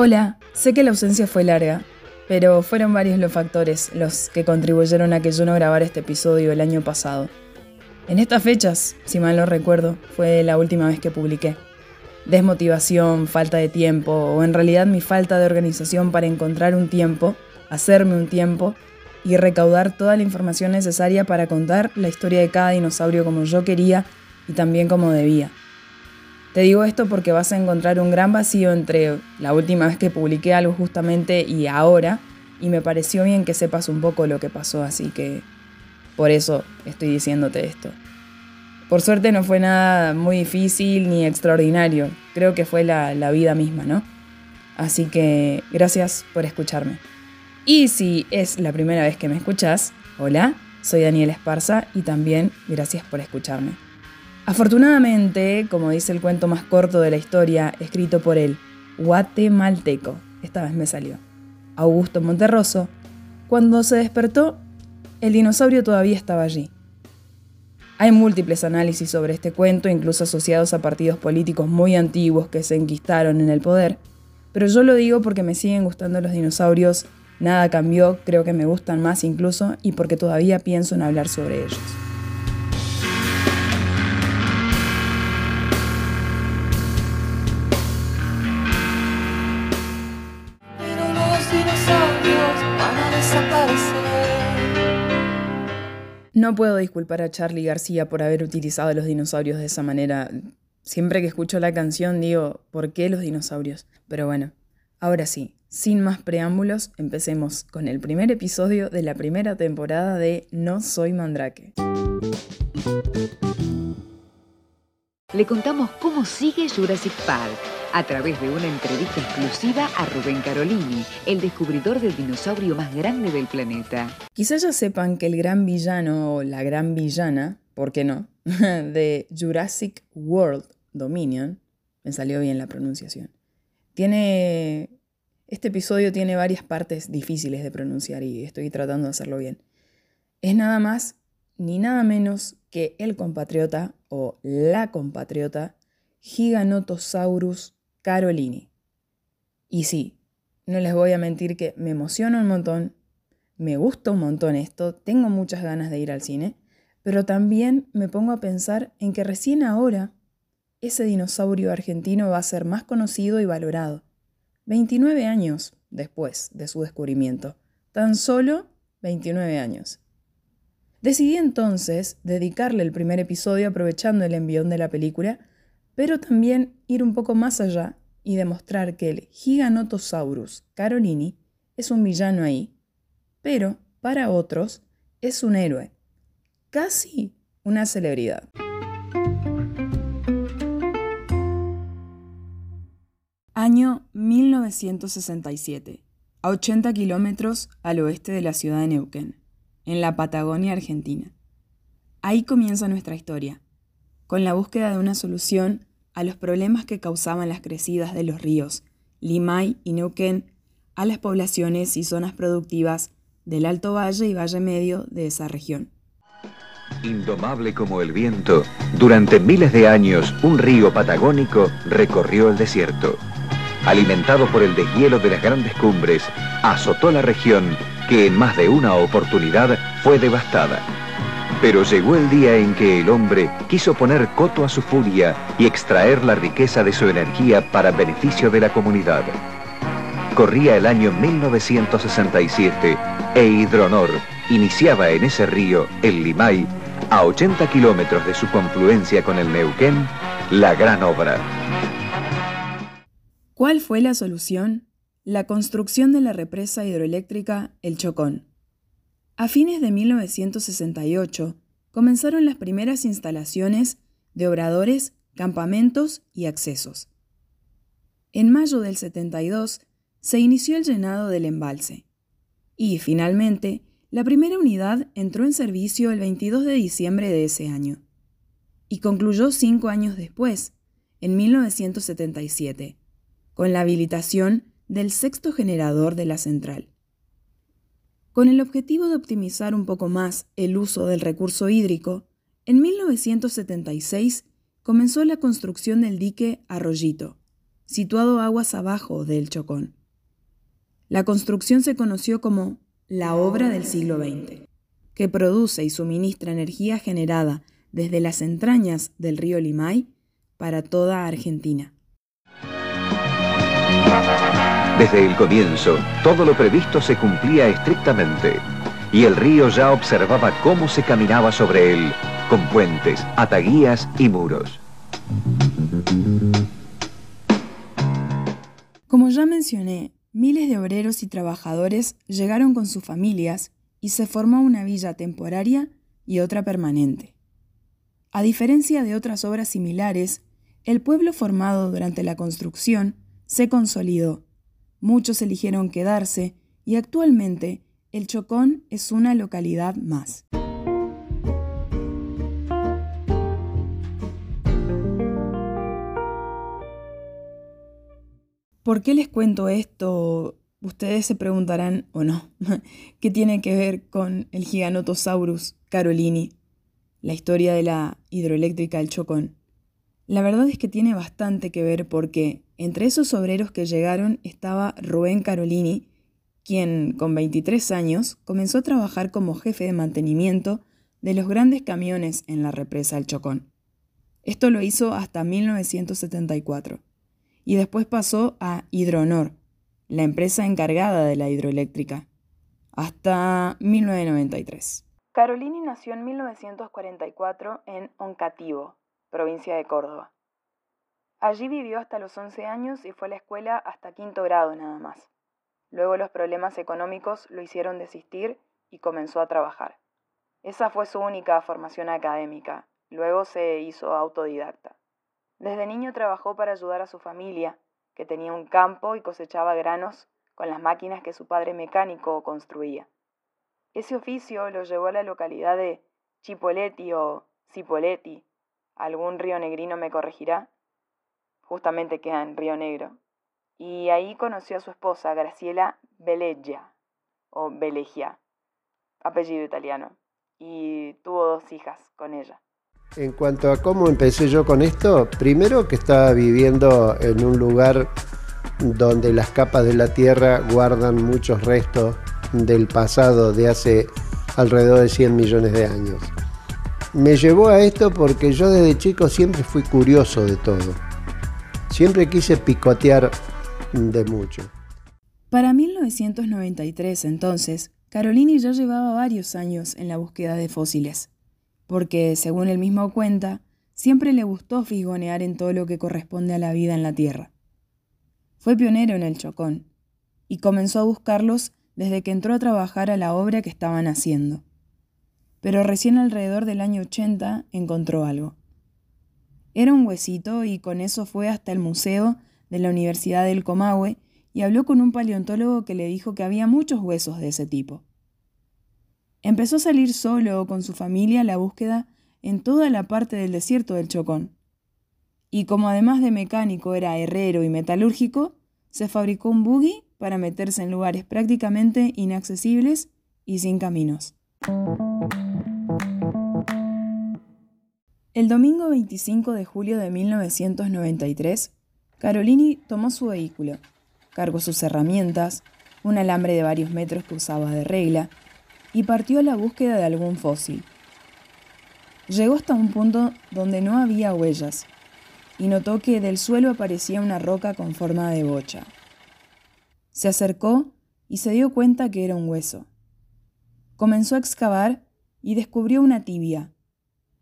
Hola, sé que la ausencia fue larga, pero fueron varios los factores los que contribuyeron a que yo no grabara este episodio el año pasado. En estas fechas, si mal no recuerdo, fue la última vez que publiqué. Desmotivación, falta de tiempo, o en realidad mi falta de organización para encontrar un tiempo, hacerme un tiempo y recaudar toda la información necesaria para contar la historia de cada dinosaurio como yo quería y también como debía. Te digo esto porque vas a encontrar un gran vacío entre la última vez que publiqué algo justamente y ahora, y me pareció bien que sepas un poco lo que pasó, así que por eso estoy diciéndote esto. Por suerte no fue nada muy difícil ni extraordinario, creo que fue la, la vida misma, ¿no? Así que gracias por escucharme. Y si es la primera vez que me escuchas, hola, soy Daniel Esparza y también gracias por escucharme. Afortunadamente, como dice el cuento más corto de la historia, escrito por el guatemalteco, esta vez me salió, Augusto Monterroso, cuando se despertó, el dinosaurio todavía estaba allí. Hay múltiples análisis sobre este cuento, incluso asociados a partidos políticos muy antiguos que se enquistaron en el poder, pero yo lo digo porque me siguen gustando los dinosaurios, nada cambió, creo que me gustan más incluso, y porque todavía pienso en hablar sobre ellos. No puedo disculpar a Charlie García por haber utilizado a los dinosaurios de esa manera. Siempre que escucho la canción digo, ¿por qué los dinosaurios? Pero bueno, ahora sí, sin más preámbulos, empecemos con el primer episodio de la primera temporada de No Soy Mandrake. Le contamos cómo sigue Jurassic Park a través de una entrevista exclusiva a Rubén Carolini, el descubridor del dinosaurio más grande del planeta. Quizás ya sepan que el gran villano o la gran villana, ¿por qué no?, de Jurassic World Dominion, me salió bien la pronunciación, tiene... Este episodio tiene varias partes difíciles de pronunciar y estoy tratando de hacerlo bien. Es nada más ni nada menos que el compatriota o la compatriota Giganotosaurus Carolini. Y sí, no les voy a mentir que me emociona un montón, me gusta un montón esto, tengo muchas ganas de ir al cine, pero también me pongo a pensar en que recién ahora ese dinosaurio argentino va a ser más conocido y valorado. 29 años después de su descubrimiento. Tan solo 29 años. Decidí entonces dedicarle el primer episodio aprovechando el envión de la película pero también ir un poco más allá y demostrar que el Giganotosaurus carolini es un villano ahí, pero para otros es un héroe, casi una celebridad. Año 1967, a 80 kilómetros al oeste de la ciudad de Neuquén, en la Patagonia Argentina. Ahí comienza nuestra historia, con la búsqueda de una solución a los problemas que causaban las crecidas de los ríos Limay y Neuquén a las poblaciones y zonas productivas del Alto Valle y Valle Medio de esa región. Indomable como el viento, durante miles de años un río patagónico recorrió el desierto. Alimentado por el deshielo de las grandes cumbres, azotó la región que en más de una oportunidad fue devastada. Pero llegó el día en que el hombre quiso poner coto a su furia y extraer la riqueza de su energía para beneficio de la comunidad. Corría el año 1967 e Hidronor iniciaba en ese río, el Limay, a 80 kilómetros de su confluencia con el Neuquén, la gran obra. ¿Cuál fue la solución? La construcción de la represa hidroeléctrica El Chocón. A fines de 1968 comenzaron las primeras instalaciones de obradores, campamentos y accesos. En mayo del 72 se inició el llenado del embalse y, finalmente, la primera unidad entró en servicio el 22 de diciembre de ese año y concluyó cinco años después, en 1977, con la habilitación del sexto generador de la central. Con el objetivo de optimizar un poco más el uso del recurso hídrico, en 1976 comenzó la construcción del dique Arroyito, situado aguas abajo del Chocón. La construcción se conoció como la obra del siglo XX, que produce y suministra energía generada desde las entrañas del río Limay para toda Argentina. Desde el comienzo, todo lo previsto se cumplía estrictamente y el río ya observaba cómo se caminaba sobre él, con puentes, ataguías y muros. Como ya mencioné, miles de obreros y trabajadores llegaron con sus familias y se formó una villa temporaria y otra permanente. A diferencia de otras obras similares, el pueblo formado durante la construcción se consolidó. Muchos eligieron quedarse y actualmente el Chocón es una localidad más. ¿Por qué les cuento esto? Ustedes se preguntarán, o no, ¿qué tiene que ver con el Giganotosaurus carolini, la historia de la hidroeléctrica del Chocón? La verdad es que tiene bastante que ver porque entre esos obreros que llegaron estaba Rubén Carolini, quien con 23 años comenzó a trabajar como jefe de mantenimiento de los grandes camiones en la represa del Chocón. Esto lo hizo hasta 1974 y después pasó a Hidronor, la empresa encargada de la hidroeléctrica, hasta 1993. Carolini nació en 1944 en Oncativo, provincia de Córdoba. Allí vivió hasta los 11 años y fue a la escuela hasta quinto grado nada más. Luego los problemas económicos lo hicieron desistir y comenzó a trabajar. Esa fue su única formación académica. Luego se hizo autodidacta. Desde niño trabajó para ayudar a su familia, que tenía un campo y cosechaba granos con las máquinas que su padre mecánico construía. Ese oficio lo llevó a la localidad de Chipoleti o Cipoleti. Algún río negrino me corregirá. Justamente queda en Río Negro y ahí conoció a su esposa, Graciela Veleggia, o Velegia, apellido italiano, y tuvo dos hijas con ella. En cuanto a cómo empecé yo con esto, primero que estaba viviendo en un lugar donde las capas de la tierra guardan muchos restos del pasado de hace alrededor de 100 millones de años. Me llevó a esto porque yo desde chico siempre fui curioso de todo. Siempre quise picotear de mucho. Para 1993, entonces, Carolini ya llevaba varios años en la búsqueda de fósiles, porque, según él mismo cuenta, siempre le gustó fisgonear en todo lo que corresponde a la vida en la Tierra. Fue pionero en el Chocón, y comenzó a buscarlos desde que entró a trabajar a la obra que estaban haciendo. Pero recién alrededor del año 80 encontró algo. Era un huesito y con eso fue hasta el museo de la Universidad del Comahue y habló con un paleontólogo que le dijo que había muchos huesos de ese tipo. Empezó a salir solo o con su familia a la búsqueda en toda la parte del desierto del Chocón. Y como además de mecánico era herrero y metalúrgico, se fabricó un buggy para meterse en lugares prácticamente inaccesibles y sin caminos. El domingo 25 de julio de 1993, Carolini tomó su vehículo, cargó sus herramientas, un alambre de varios metros que usaba de regla, y partió a la búsqueda de algún fósil. Llegó hasta un punto donde no había huellas, y notó que del suelo aparecía una roca con forma de bocha. Se acercó y se dio cuenta que era un hueso. Comenzó a excavar y descubrió una tibia.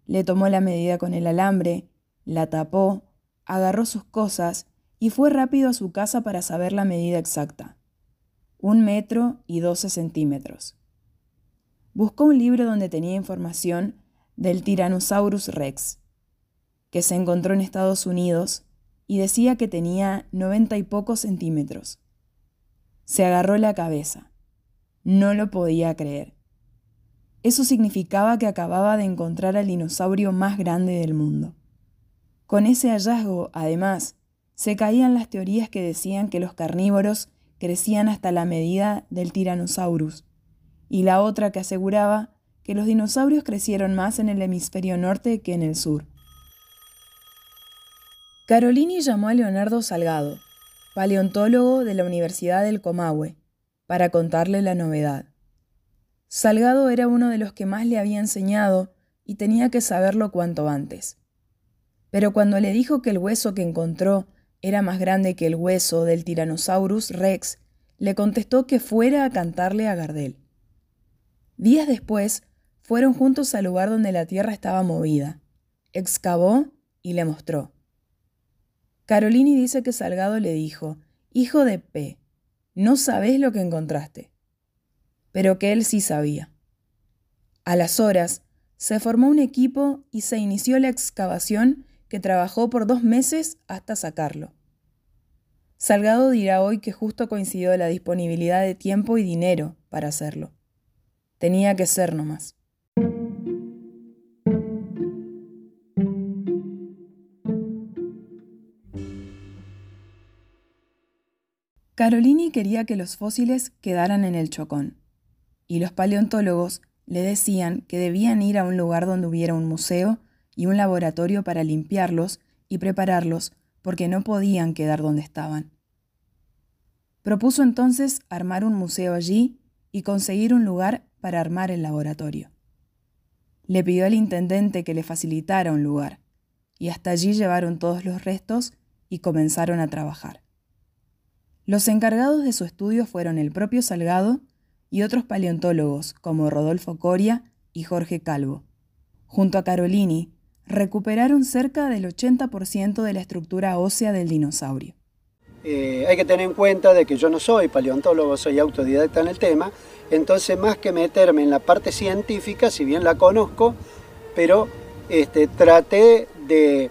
Le tomó la medida con el alambre, la tapó agarró sus cosas y fue rápido a su casa para saber la medida exacta. Un metro y doce centímetros. Buscó un libro donde tenía información del Tyrannosaurus rex, que se encontró en Estados Unidos y decía que tenía noventa y pocos centímetros. Se agarró la cabeza. No lo podía creer. Eso significaba que acababa de encontrar al dinosaurio más grande del mundo. Con ese hallazgo, además, se caían las teorías que decían que los carnívoros crecían hasta la medida del Tyrannosaurus, y la otra que aseguraba que los dinosaurios crecieron más en el hemisferio norte que en el sur. Carolini llamó a Leonardo Salgado, paleontólogo de la Universidad del Comahue, para contarle la novedad. Salgado era uno de los que más le había enseñado y tenía que saberlo cuanto antes. Pero cuando le dijo que el hueso que encontró era más grande que el hueso del Tyrannosaurus rex, le contestó que fuera a cantarle a Gardel. Días después, fueron juntos al lugar donde la tierra estaba movida. Excavó y le mostró. Carolini dice que Salgado le dijo, Hijo de P, no sabés lo que encontraste. Pero que él sí sabía. A las horas, se formó un equipo y se inició la excavación que trabajó por dos meses hasta sacarlo. Salgado dirá hoy que justo coincidió la disponibilidad de tiempo y dinero para hacerlo. Tenía que ser nomás. Carolini quería que los fósiles quedaran en el chocón, y los paleontólogos le decían que debían ir a un lugar donde hubiera un museo y un laboratorio para limpiarlos y prepararlos porque no podían quedar donde estaban. Propuso entonces armar un museo allí y conseguir un lugar para armar el laboratorio. Le pidió al intendente que le facilitara un lugar, y hasta allí llevaron todos los restos y comenzaron a trabajar. Los encargados de su estudio fueron el propio Salgado y otros paleontólogos como Rodolfo Coria y Jorge Calvo. Junto a Carolini, recuperaron cerca del 80% de la estructura ósea del dinosaurio. Eh, hay que tener en cuenta de que yo no soy paleontólogo, soy autodidacta en el tema, entonces más que meterme en la parte científica, si bien la conozco, pero este, traté de,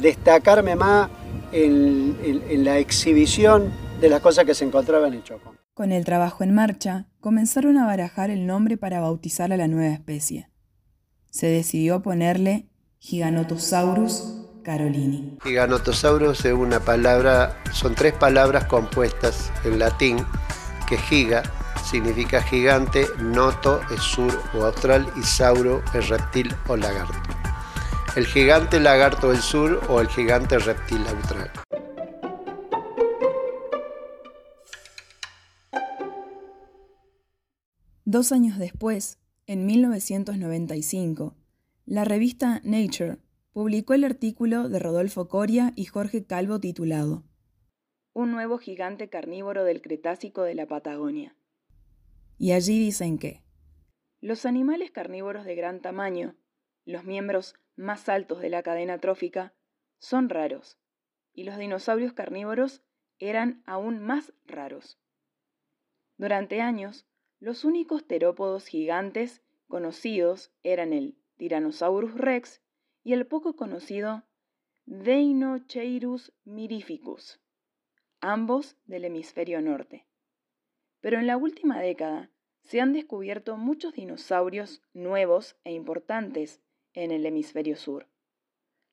destacarme más en, la exhibición de las cosas que se encontraban en Chocón. Con el trabajo en marcha, comenzaron a barajar el nombre para bautizar a la nueva especie. Se decidió ponerle Giganotosaurus carolini. Giganotosaurus es una palabra, son tres palabras compuestas en latín, que giga significa gigante, noto es sur o austral y sauro es reptil o lagarto. El gigante lagarto del sur o el gigante reptil austral. Dos años después, en 1995, la revista Nature publicó el artículo de Rodolfo Coria y Jorge Calvo titulado Un nuevo gigante carnívoro del Cretácico de la Patagonia. Y allí dicen que los animales carnívoros de gran tamaño, los miembros más altos de la cadena trófica, son raros, y los dinosaurios carnívoros eran aún más raros. Durante años, los únicos terópodos gigantes conocidos eran el Tyrannosaurus rex y el poco conocido Deinocheirus mirificus, ambos del hemisferio norte. Pero en la última década se han descubierto muchos dinosaurios nuevos e importantes en el hemisferio sur,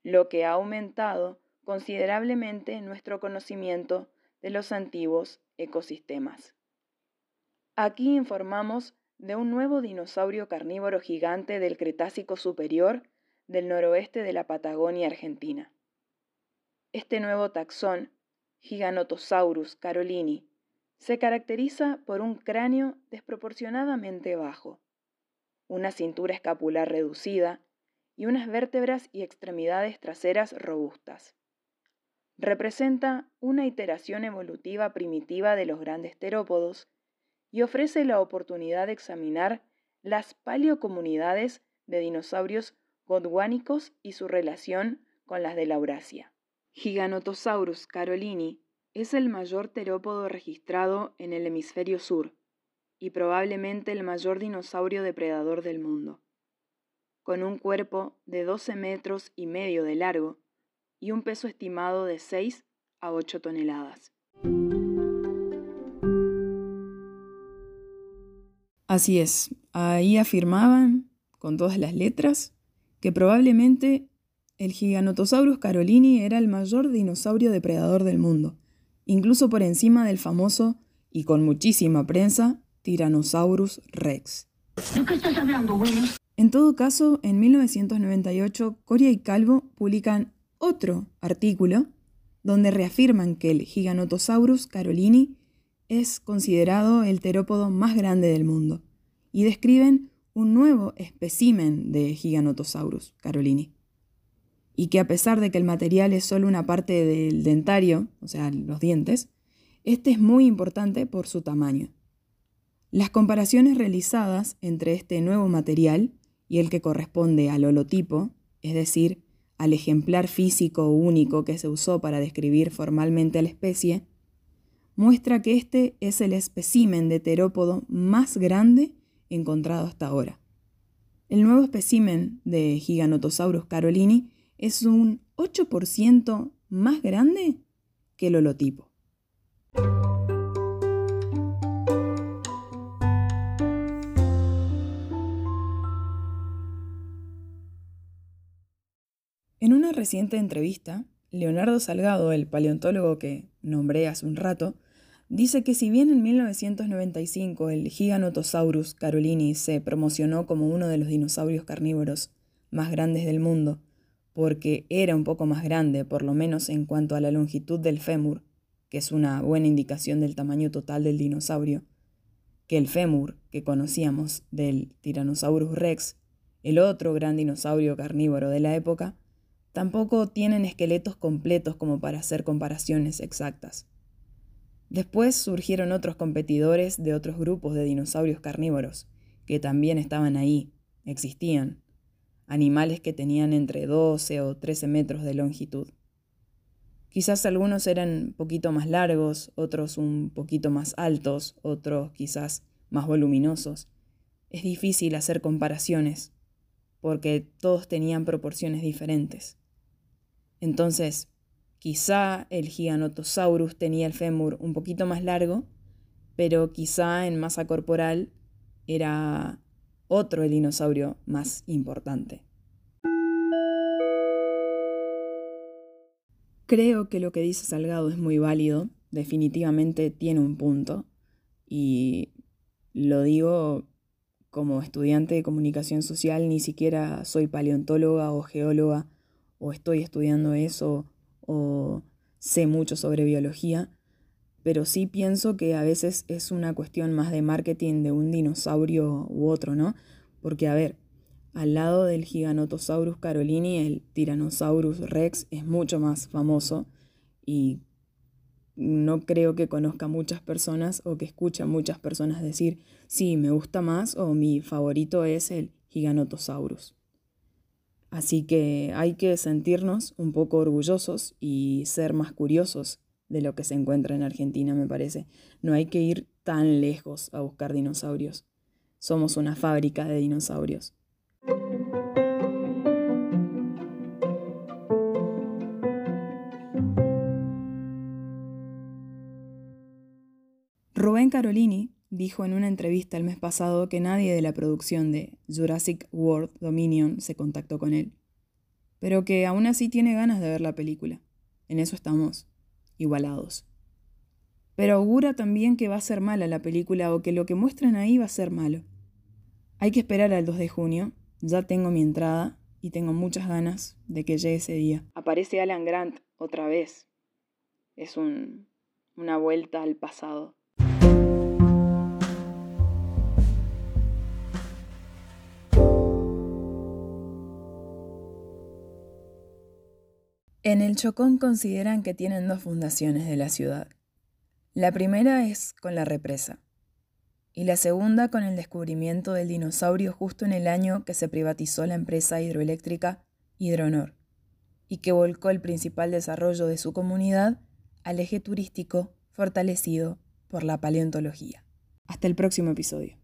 lo que ha aumentado considerablemente nuestro conocimiento de los antiguos ecosistemas. Aquí informamos de un nuevo dinosaurio carnívoro gigante del Cretácico superior del noroeste de la Patagonia Argentina. Este nuevo taxón, Giganotosaurus carolini, se caracteriza por un cráneo desproporcionadamente bajo, una cintura escapular reducida y unas vértebras y extremidades traseras robustas. Representa una iteración evolutiva primitiva de los grandes terópodos y ofrece la oportunidad de examinar las paleocomunidades de dinosaurios gondwanicos y su relación con las de la Eurasia. Giganotosaurus carolini es el mayor terópodo registrado en el hemisferio sur y probablemente el mayor dinosaurio depredador del mundo. Con un cuerpo de 12 metros y medio de largo y un peso estimado de 6 a 8 toneladas. Así es, ahí afirmaban, con todas las letras, que probablemente el Giganotosaurus carolini era el mayor dinosaurio depredador del mundo, incluso por encima del famoso, y con muchísima prensa, Tyrannosaurus rex. En todo caso, en 1998, Coria y Calvo publican otro artículo donde reafirman que el Giganotosaurus carolini es considerado el terópodo más grande del mundo y describen un nuevo espécimen de Giganotosaurus carolini. Y que a pesar de que el material es solo una parte del dentario, o sea, los dientes, este es muy importante por su tamaño. Las comparaciones realizadas entre este nuevo material y el que corresponde al holotipo, es decir, al ejemplar físico único que se usó para describir formalmente a la especie, muestra que este es el espécimen de terópodo más grande encontrado hasta ahora. El nuevo espécimen de Giganotosaurus carolini es un 8% más grande que el holotipo. En una reciente entrevista, Leonardo Salgado, el paleontólogo que nombré hace un rato, dice que si bien en 1995 el Giganotosaurus carolini se promocionó como uno de los dinosaurios carnívoros más grandes del mundo, porque era un poco más grande, por lo menos en cuanto a la longitud del fémur, que es una buena indicación del tamaño total del dinosaurio, que el fémur que conocíamos del Tyrannosaurus rex, el otro gran dinosaurio carnívoro de la época, Tampoco tienen esqueletos completos como para hacer comparaciones exactas. Después surgieron otros competidores de otros grupos de dinosaurios carnívoros, que también estaban ahí, existían, animales que tenían entre 12 o 13 metros de longitud. Quizás algunos eran poquito más largos, otros un poquito más altos, otros quizás más voluminosos. Es difícil hacer comparaciones, porque todos tenían proporciones diferentes. Entonces, quizá el Giganotosaurus tenía el fémur un poquito más largo, pero quizá en masa corporal era otro el dinosaurio más importante. Creo que lo que dice Salgado es muy válido, definitivamente tiene un punto, y lo digo como estudiante de comunicación social, ni siquiera soy paleontóloga o geóloga o estoy estudiando eso o sé mucho sobre biología, pero sí pienso que a veces es una cuestión más de marketing de un dinosaurio u otro, ¿no? Porque, a ver, al lado del Giganotosaurus carolini, el Tyrannosaurus rex es mucho más famoso y no creo que conozca muchas personas o que escuche a muchas personas decir, sí, me gusta más o mi favorito es el Giganotosaurus. Así que hay que sentirnos un poco orgullosos y ser más curiosos de lo que se encuentra en Argentina, me parece. No hay que ir tan lejos a buscar dinosaurios. Somos una fábrica de dinosaurios. Rubén Carolini dijo en una entrevista el mes pasado que nadie de la producción de Jurassic World Dominion se contactó con él, pero que aún así tiene ganas de ver la película. En eso estamos igualados. Pero augura también que va a ser mala la película o que lo que muestran ahí va a ser malo. Hay que esperar al 2 de junio, ya tengo mi entrada y tengo muchas ganas de que llegue ese día. Aparece Alan Grant otra vez. Es un, una vuelta al pasado. En el Chocón consideran que tienen dos fundaciones de la ciudad. La primera es con la represa y la segunda con el descubrimiento del dinosaurio justo en el año que se privatizó la empresa hidroeléctrica Hidronor y que volcó el principal desarrollo de su comunidad al eje turístico fortalecido por la paleontología. Hasta el próximo episodio.